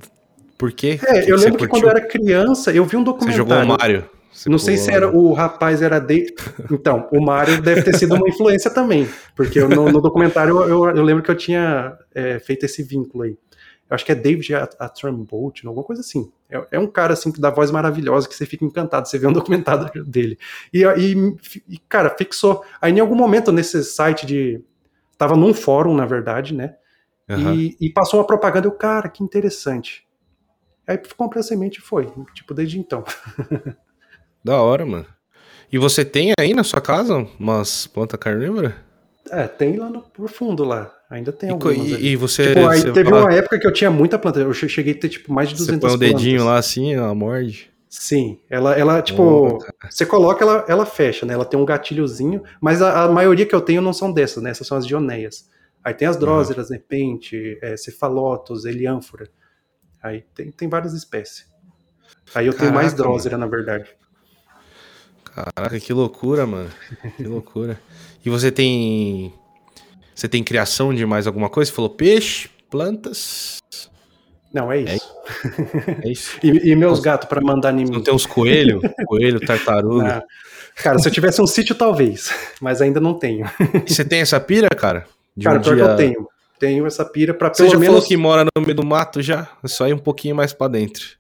por quê? É, que eu lembro que quando eu era criança, eu vi um documentário. Você jogou o Mario? Você não sei se era o rapaz era de. Então, o Mario deve ter sido uma influência também, porque eu, no, no, documentário eu, eu, lembro que eu tinha é, feito esse vínculo aí. Eu acho que é David Attenborough, alguma coisa assim. É, é, um cara assim que dá voz maravilhosa que você fica encantado, você vê um documentário dele. E, e, e cara, fixou. Aí em algum momento nesse site de tava num fórum, na verdade, né? Uhum. E, e, passou uma propaganda, eu, cara, que interessante. Aí comprei a semente e foi. Tipo, desde então. da hora, mano. E você tem aí na sua casa umas plantas carnívoras? É, tem lá no por fundo lá. Ainda tem algumas. E, e você. Tipo, aí você teve fala... uma época que eu tinha muita planta. Eu cheguei a ter, tipo, mais de 200 plantas. Você põe o dedinho plantas. lá assim, ela morde. Sim, ela, ela tipo, oh, você coloca, ela, ela fecha, né? Ela tem um gatilhozinho, mas a, a, maioria que eu tenho não são dessas, né? Essas são as dioneias. Aí tem as dróseras, uhum. nepente, é, cefalotos, eliânfora. Aí tem, tem várias espécies. Aí eu Caraca, tenho mais Drosera, na verdade. Caraca, que loucura, mano. Que loucura. E você tem. Você tem criação de mais alguma coisa? Você falou peixe, plantas. Não, é isso. É, é isso. e, e, meus gatos para mandar em mim. Não tem uns coelho? coelho, tartaruga. Não. Cara, se eu tivesse um sítio, talvez. Mas ainda não tenho. E você tem essa pira, cara? De cara, um dia... que eu tenho tenho essa pira para pelo Você já menos... falou que mora no meio do mato já? É só ir um pouquinho mais para dentro.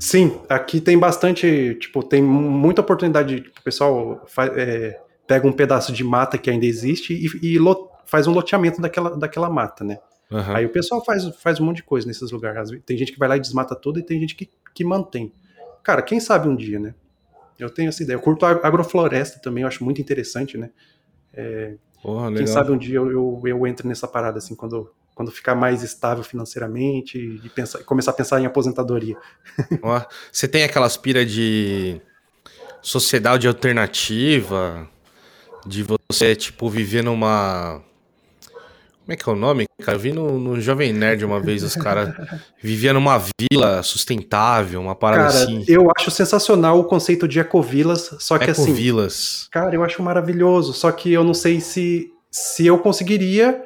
Sim, aqui tem bastante, tipo, tem muita oportunidade, o pessoal faz, é, pega um pedaço de mata que ainda existe e, e lot, faz um loteamento daquela, daquela mata, né? Uhum. Aí o pessoal faz, faz um monte de coisa nesses lugares. Tem gente que vai lá e desmata tudo e tem gente que, que mantém. Cara, quem sabe um dia, né? Eu tenho essa ideia. Eu curto agrofloresta também, eu acho muito interessante, né? É, Porra, Quem sabe um dia eu, eu, eu entro nessa parada, assim, quando, quando ficar mais estável financeiramente e pensar, começar a pensar em aposentadoria. Você tem aquela aspira de sociedade alternativa, de você, tipo, viver numa como é que é o nome, cara? Eu vi no, no Jovem Nerd uma vez, os caras viviam numa vila sustentável, uma parada cara, assim. Eu acho sensacional o conceito de ecovilas, só que ecovilas. assim. Ecovilas. Cara, eu acho maravilhoso, só que eu não sei se, se eu conseguiria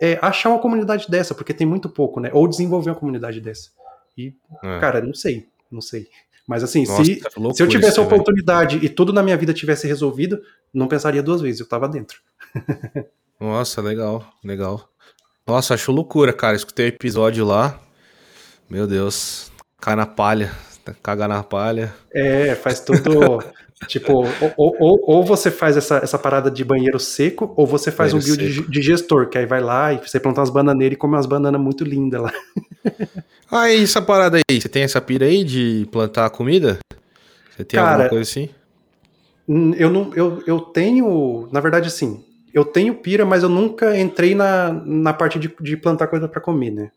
é, achar uma comunidade dessa, porque tem muito pouco, né? Ou desenvolver uma comunidade dessa. E, é. cara, não sei, não sei. Mas assim, Nossa, se, tá se eu tivesse a oportunidade e tudo na minha vida tivesse resolvido, não pensaria duas vezes, eu tava dentro. Nossa, legal, legal. Nossa, acho loucura, cara. Escutei o episódio lá. Meu Deus, cai na palha, caga na palha. É, faz tudo. tipo, ou, ou, ou, você faz essa, essa parada de banheiro seco, ou você faz banheiro um build de, gestor, que aí vai lá e você planta umas bananeiras e come umas bananas muito lindas lá. ah, e essa parada aí? Você tem essa pira aí de plantar comida? Você tem Cara, alguma coisa assim? Eu não, eu, eu tenho, na verdade, assim, eu tenho pira, mas eu nunca entrei na, na parte de, de plantar coisa para comer, né?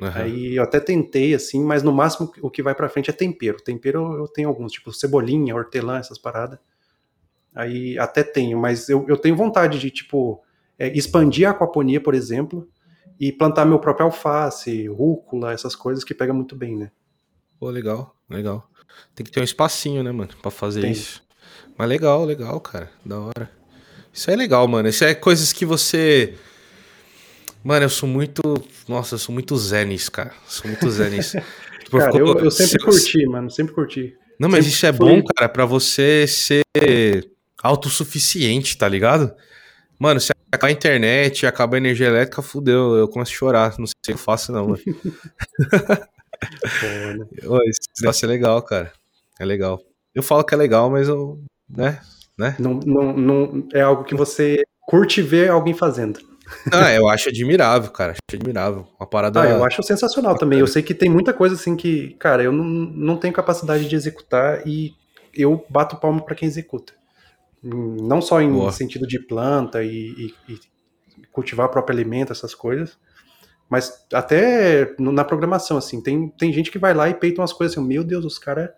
Uhum. Aí eu até tentei, assim, mas no máximo o que vai pra frente é tempero. Tempero eu tenho alguns, tipo cebolinha, hortelã, essas paradas. Aí até tenho, mas eu, eu tenho vontade de, tipo, é, expandir a aquaponia, por exemplo, e plantar meu próprio alface, rúcula, essas coisas que pega muito bem, né? Pô, legal, legal. Tem que ter um espacinho, né, mano, pra fazer Tem. isso. Mas legal, legal, cara, da hora. Isso é legal, mano. Isso é coisas que você. Mano, eu sou muito. Nossa, eu sou muito zen nisso, cara. Sou muito zen nisso. tipo, cara, eu, eu, sempre curti, mano. Sempre curti. Não, mas sempre isso é bom, cara, para você ser autossuficiente, tá ligado? Mano, se acabar a internet, acabar a energia elétrica, fudeu. Eu começo a chorar. Não sei se eu faço, não, mano. Pô, Esse negócio é legal, cara. É legal. Eu falo que é legal, mas eu. né? Né? Não, não, não é algo que você curte ver alguém fazendo. Ah, eu acho admirável, cara. Acho admirável. Uma parada. Ah, eu acho sensacional também. Eu sei que tem muita coisa assim que, cara, eu não, não tenho capacidade de executar e eu bato palma para quem executa. Não só em Boa. sentido de planta e, e, e, cultivar o próprio alimento, essas coisas, mas até na programação, assim. Tem, tem gente que vai lá e peita umas coisas assim, meu Deus, os caras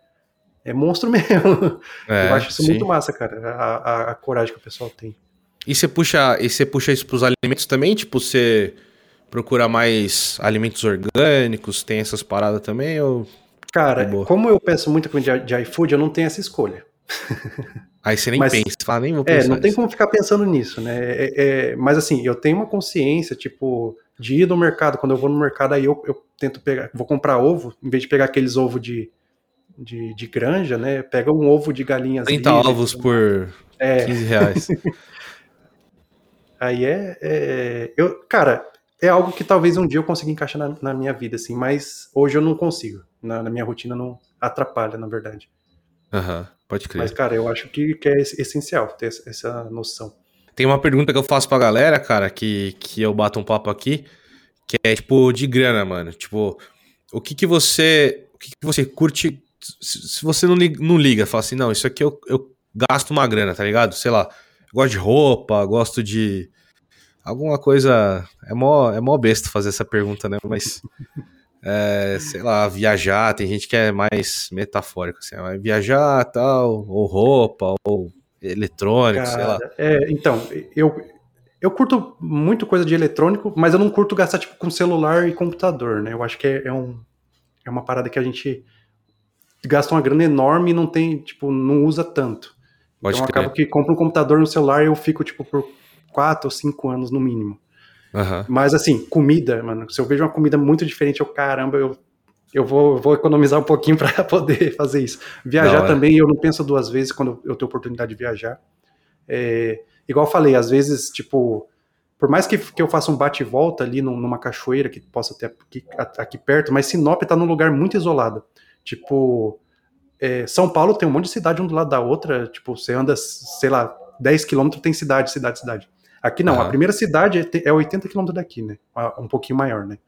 é monstro mesmo. É, eu acho isso sim. muito massa, cara, a, a, a, coragem que o pessoal tem. E você puxa, e você puxa isso pros alimentos também? Tipo, você procura mais alimentos orgânicos, tem essas paradas também? Ou... Cara, é como eu peço muita comida de iFood, eu não tenho essa escolha. Aí você nem mas, pensa, fala, nem vou pensar. É, não tem como ficar pensando nisso, né? É, é, mas assim, eu tenho uma consciência, tipo, de ir no mercado. Quando eu vou no mercado, aí eu, eu tento pegar, vou comprar ovo, em vez de pegar aqueles ovos de de, de granja, né? Pega um ovo de galinhas. 30 livre, ovos por é. 15 reais. Aí é, é, Eu, cara, é algo que talvez um dia eu consiga encaixar na, na minha vida, assim, mas hoje eu não consigo. Na, na minha rotina não atrapalha, na verdade. Aham, uhum, pode crer. Mas, cara, eu acho que, que é essencial ter essa noção. Tem uma pergunta que eu faço pra galera, cara, que, que eu bato um papo aqui, que é tipo de grana, mano. Tipo, o que que você. O que, que você curte se você não liga, não liga, fala assim, não, isso aqui eu, eu gasto uma grana, tá ligado? Sei lá, gosto de roupa, gosto de alguma coisa. É mó, é mó besta fazer essa pergunta, né? Mas, é, sei lá, viajar, tem gente que é mais metafórico, assim, vai viajar tal, ou roupa, ou eletrônico, Cara, sei lá. É, então, eu, eu curto muito coisa de eletrônico, mas eu não curto gastar tipo com celular e computador, né? Eu acho que é, é um, é uma parada que a gente gasta uma grana enorme e não tem, tipo, não usa tanto. Pode então acaba que compra um computador no celular e eu fico, tipo, por quatro ou cinco anos no mínimo. Uhum. Mas assim, comida, mano, se eu vejo uma comida muito diferente, eu, caramba, eu, eu vou, vou economizar um pouquinho para poder fazer isso. Viajar também, eu não penso duas vezes quando eu tenho oportunidade de viajar. É, igual eu falei, às vezes, tipo, por mais que, que eu faça um bate e volta ali numa cachoeira que possa ter aqui, aqui perto, mas Sinop tá num lugar muito isolado. Tipo, é, São Paulo tem um monte de cidade um do lado da outra. Tipo, você anda, sei lá, 10 quilômetros tem cidade, cidade, cidade. Aqui não, uhum. a primeira cidade é 80 quilômetros daqui, né? Um pouquinho maior, né?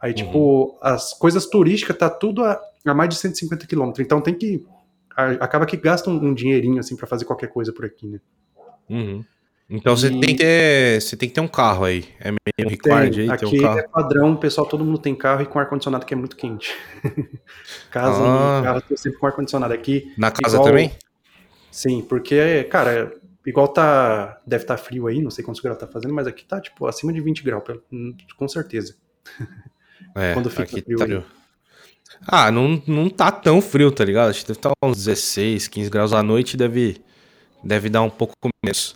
Aí, uhum. tipo, as coisas turísticas tá tudo a, a mais de 150 quilômetros. Então tem que. A, acaba que gasta um, um dinheirinho, assim, para fazer qualquer coisa por aqui, né? Uhum. Então e... você, tem que ter, você tem que ter um carro aí. É meio required aí, Aqui um carro. é padrão, pessoal, todo mundo tem carro e com ar-condicionado que é muito quente. casa ah. e carro sempre com ar-condicionado. Aqui. Na casa igual... também? Sim, porque, cara, igual tá. Deve estar tá frio aí, não sei quantos graus tá fazendo, mas aqui tá, tipo, acima de 20 graus, com certeza. É, Quando fica frio. Tá... Ah, não, não tá tão frio, tá ligado? Acho que deve estar tá uns 16, 15 graus à noite, deve, deve dar um pouco menos.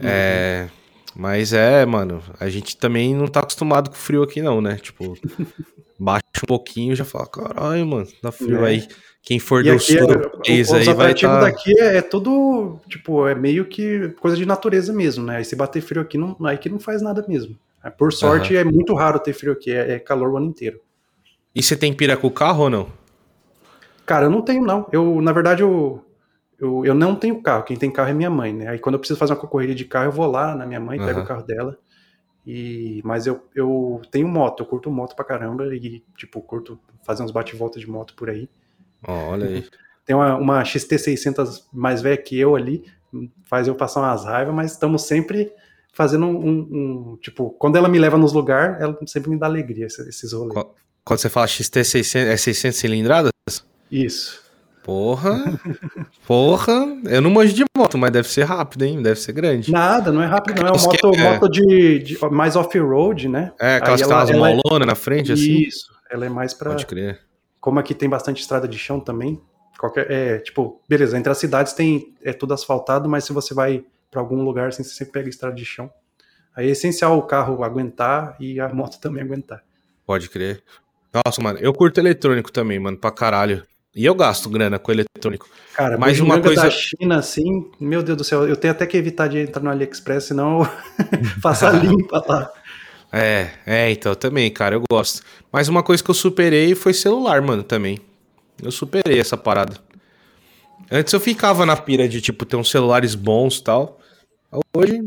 Uhum. É, mas é, mano, a gente também não tá acostumado com frio aqui, não, né? Tipo, baixa um pouquinho e já fala, caralho, mano, tá frio é. aí. Quem for e do sul do país aí vai estar... Tá... daqui é, é, tudo, tipo, é meio que coisa de natureza mesmo, né? Aí se bater frio aqui, não, aí que não faz nada mesmo. Por sorte, uhum. é muito raro ter frio aqui, é, é calor o ano inteiro. E você tem pira com o carro ou não? Cara, eu não tenho, não. Eu, na verdade, eu, eu, eu não tenho carro. Quem tem carro é minha mãe, né? Aí quando eu preciso fazer uma corrida de carro, eu vou lá na minha mãe, uhum. pego o carro dela. E, mas eu, eu tenho moto, eu curto moto pra caramba e, tipo, curto fazer uns bate-volta de moto por aí. Oh, olha aí. Tem uma, uma XT600 mais velha que eu ali, faz eu passar umas raivas, mas estamos sempre fazendo um, um, um, Tipo, quando ela me leva nos lugares, ela sempre me dá alegria, esses rolês. Quando você fala XT600, é 600 cilindradas? Isso. Porra, porra, eu não manjo de moto, mas deve ser rápido, hein? Deve ser grande. Nada, não é rápido, não. É uma moto, é... moto de, de mais off-road, né? É, aquelas ela, ela molona é... na frente, assim. Isso, ela é mais pra. Pode crer. Como aqui tem bastante estrada de chão também, qualquer. É, tipo, beleza, entre as cidades tem. É tudo asfaltado, mas se você vai para algum lugar, assim, você sempre pega estrada de chão. Aí é essencial o carro aguentar e a moto também aguentar. Pode crer. Nossa, mano, eu curto eletrônico também, mano, pra caralho. E eu gasto grana com eletrônico. Cara, mas uma coisa da China, assim, meu Deus do céu, eu tenho até que evitar de entrar no AliExpress, senão eu faço a limpa lá. É, é, então, também, cara, eu gosto. Mas uma coisa que eu superei foi celular, mano, também. Eu superei essa parada. Antes eu ficava na pira de, tipo, ter uns celulares bons e tal. Hoje,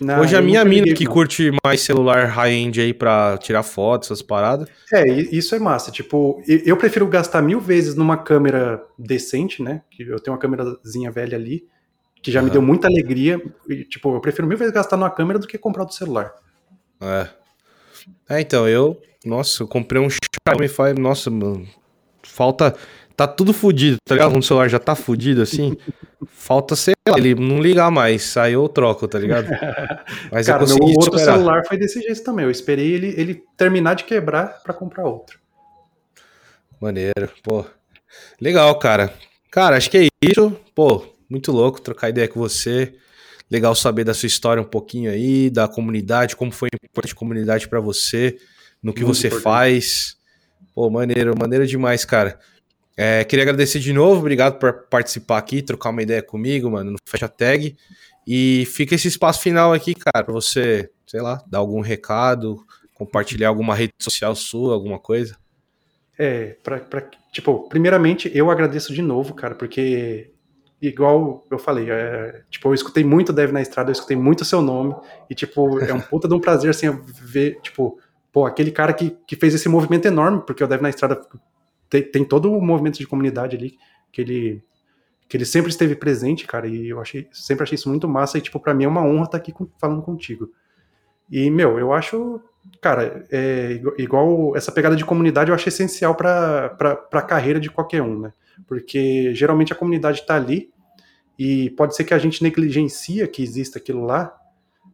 não, Hoje a minha mina que curte mais celular high-end aí pra tirar fotos, essas paradas. É, isso é massa. Tipo, eu prefiro gastar mil vezes numa câmera decente, né? Que eu tenho uma câmerazinha velha ali, que já uhum. me deu muita alegria. E, tipo, eu prefiro mil vezes gastar numa câmera do que comprar outro celular. É. É, então, eu. Nossa, eu comprei um Xiaomi 5. Nossa, mano. Falta tá tudo fudido, tá ligado? O celular já tá fudido assim, falta, sei lá, ele não ligar mais, aí eu troco, tá ligado? Mas Cara, meu outro superar. celular foi desse jeito também, eu esperei ele, ele terminar de quebrar para comprar outro. Maneiro, pô. Legal, cara. Cara, acho que é isso. Pô, muito louco trocar ideia com você. Legal saber da sua história um pouquinho aí, da comunidade, como foi importante a comunidade para você, no que muito você importante. faz. Pô, maneiro, maneiro demais, cara. É, queria agradecer de novo, obrigado por participar aqui, trocar uma ideia comigo, mano, no Fecha Tag. E fica esse espaço final aqui, cara, para você, sei lá, dar algum recado, compartilhar alguma rede social sua, alguma coisa. É, pra, pra, tipo, primeiramente eu agradeço de novo, cara, porque igual eu falei, é, tipo, eu escutei muito Deve na Estrada, eu escutei muito seu nome, e tipo, é um puta de um prazer, assim, ver, tipo, pô, aquele cara que, que fez esse movimento enorme, porque o Deve na Estrada tem, tem todo o movimento de comunidade ali que ele que ele sempre esteve presente, cara, e eu achei, sempre achei isso muito massa, e, tipo, pra mim é uma honra estar tá aqui com, falando contigo. E, meu, eu acho, cara, é, igual essa pegada de comunidade eu acho essencial para a carreira de qualquer um, né? Porque geralmente a comunidade está ali e pode ser que a gente negligencia que exista aquilo lá,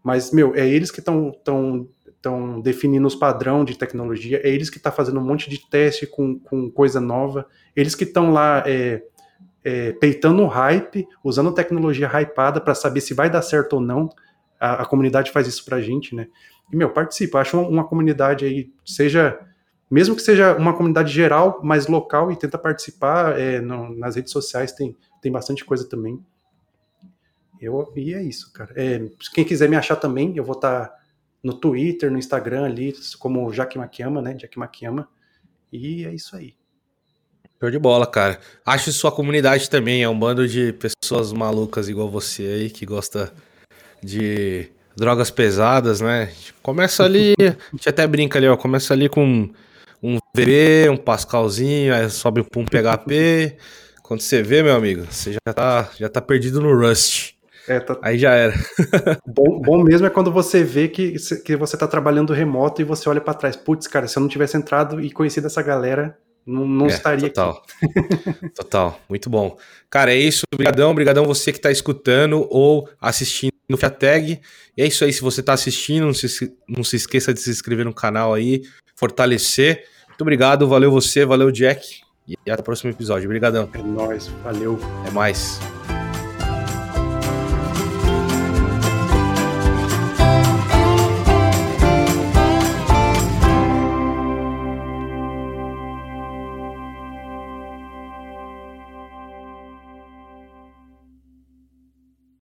mas, meu, é eles que estão tão estão definindo os padrões de tecnologia, é eles que estão tá fazendo um monte de teste com, com coisa nova, eles que estão lá é, é, peitando o hype, usando tecnologia hypada para saber se vai dar certo ou não. A, a, comunidade faz isso pra gente, né? E, meu, participa. Acho uma, uma comunidade aí, seja mesmo que seja uma comunidade geral, mais local, e tenta participar é, no, nas redes sociais, tem, tem bastante coisa também. Eu, e é isso, cara. É, quem quiser me achar também, eu vou estar tá no Twitter, no Instagram ali, como Jaque Makiyama, né? Jaque Makiyama. E é isso aí. Show de bola, cara. Acho que sua comunidade também é um bando de pessoas malucas igual você aí, que gosta de drogas pesadas, né? Começa ali, a gente até brinca ali, ó. Começa ali com um VB, um Pascalzinho, aí sobe um PHP. Quando você vê, meu amigo, você já tá, já tá perdido no Rust. É, tá... Aí já era. bom, bom mesmo é quando você vê que, que você tá trabalhando remoto e você olha para trás. Putz, cara, se eu não tivesse entrado e conhecido essa galera, não, não é, estaria total. aqui. total, muito bom. Cara, é isso. Obrigadão, obrigadão você que está escutando ou assistindo no Fiateg. E é isso aí. Se você está assistindo, não se, não se esqueça de se inscrever no canal aí, fortalecer. Muito obrigado, valeu você, valeu Jack. E até o próximo episódio. Obrigadão. É nóis, valeu. É mais.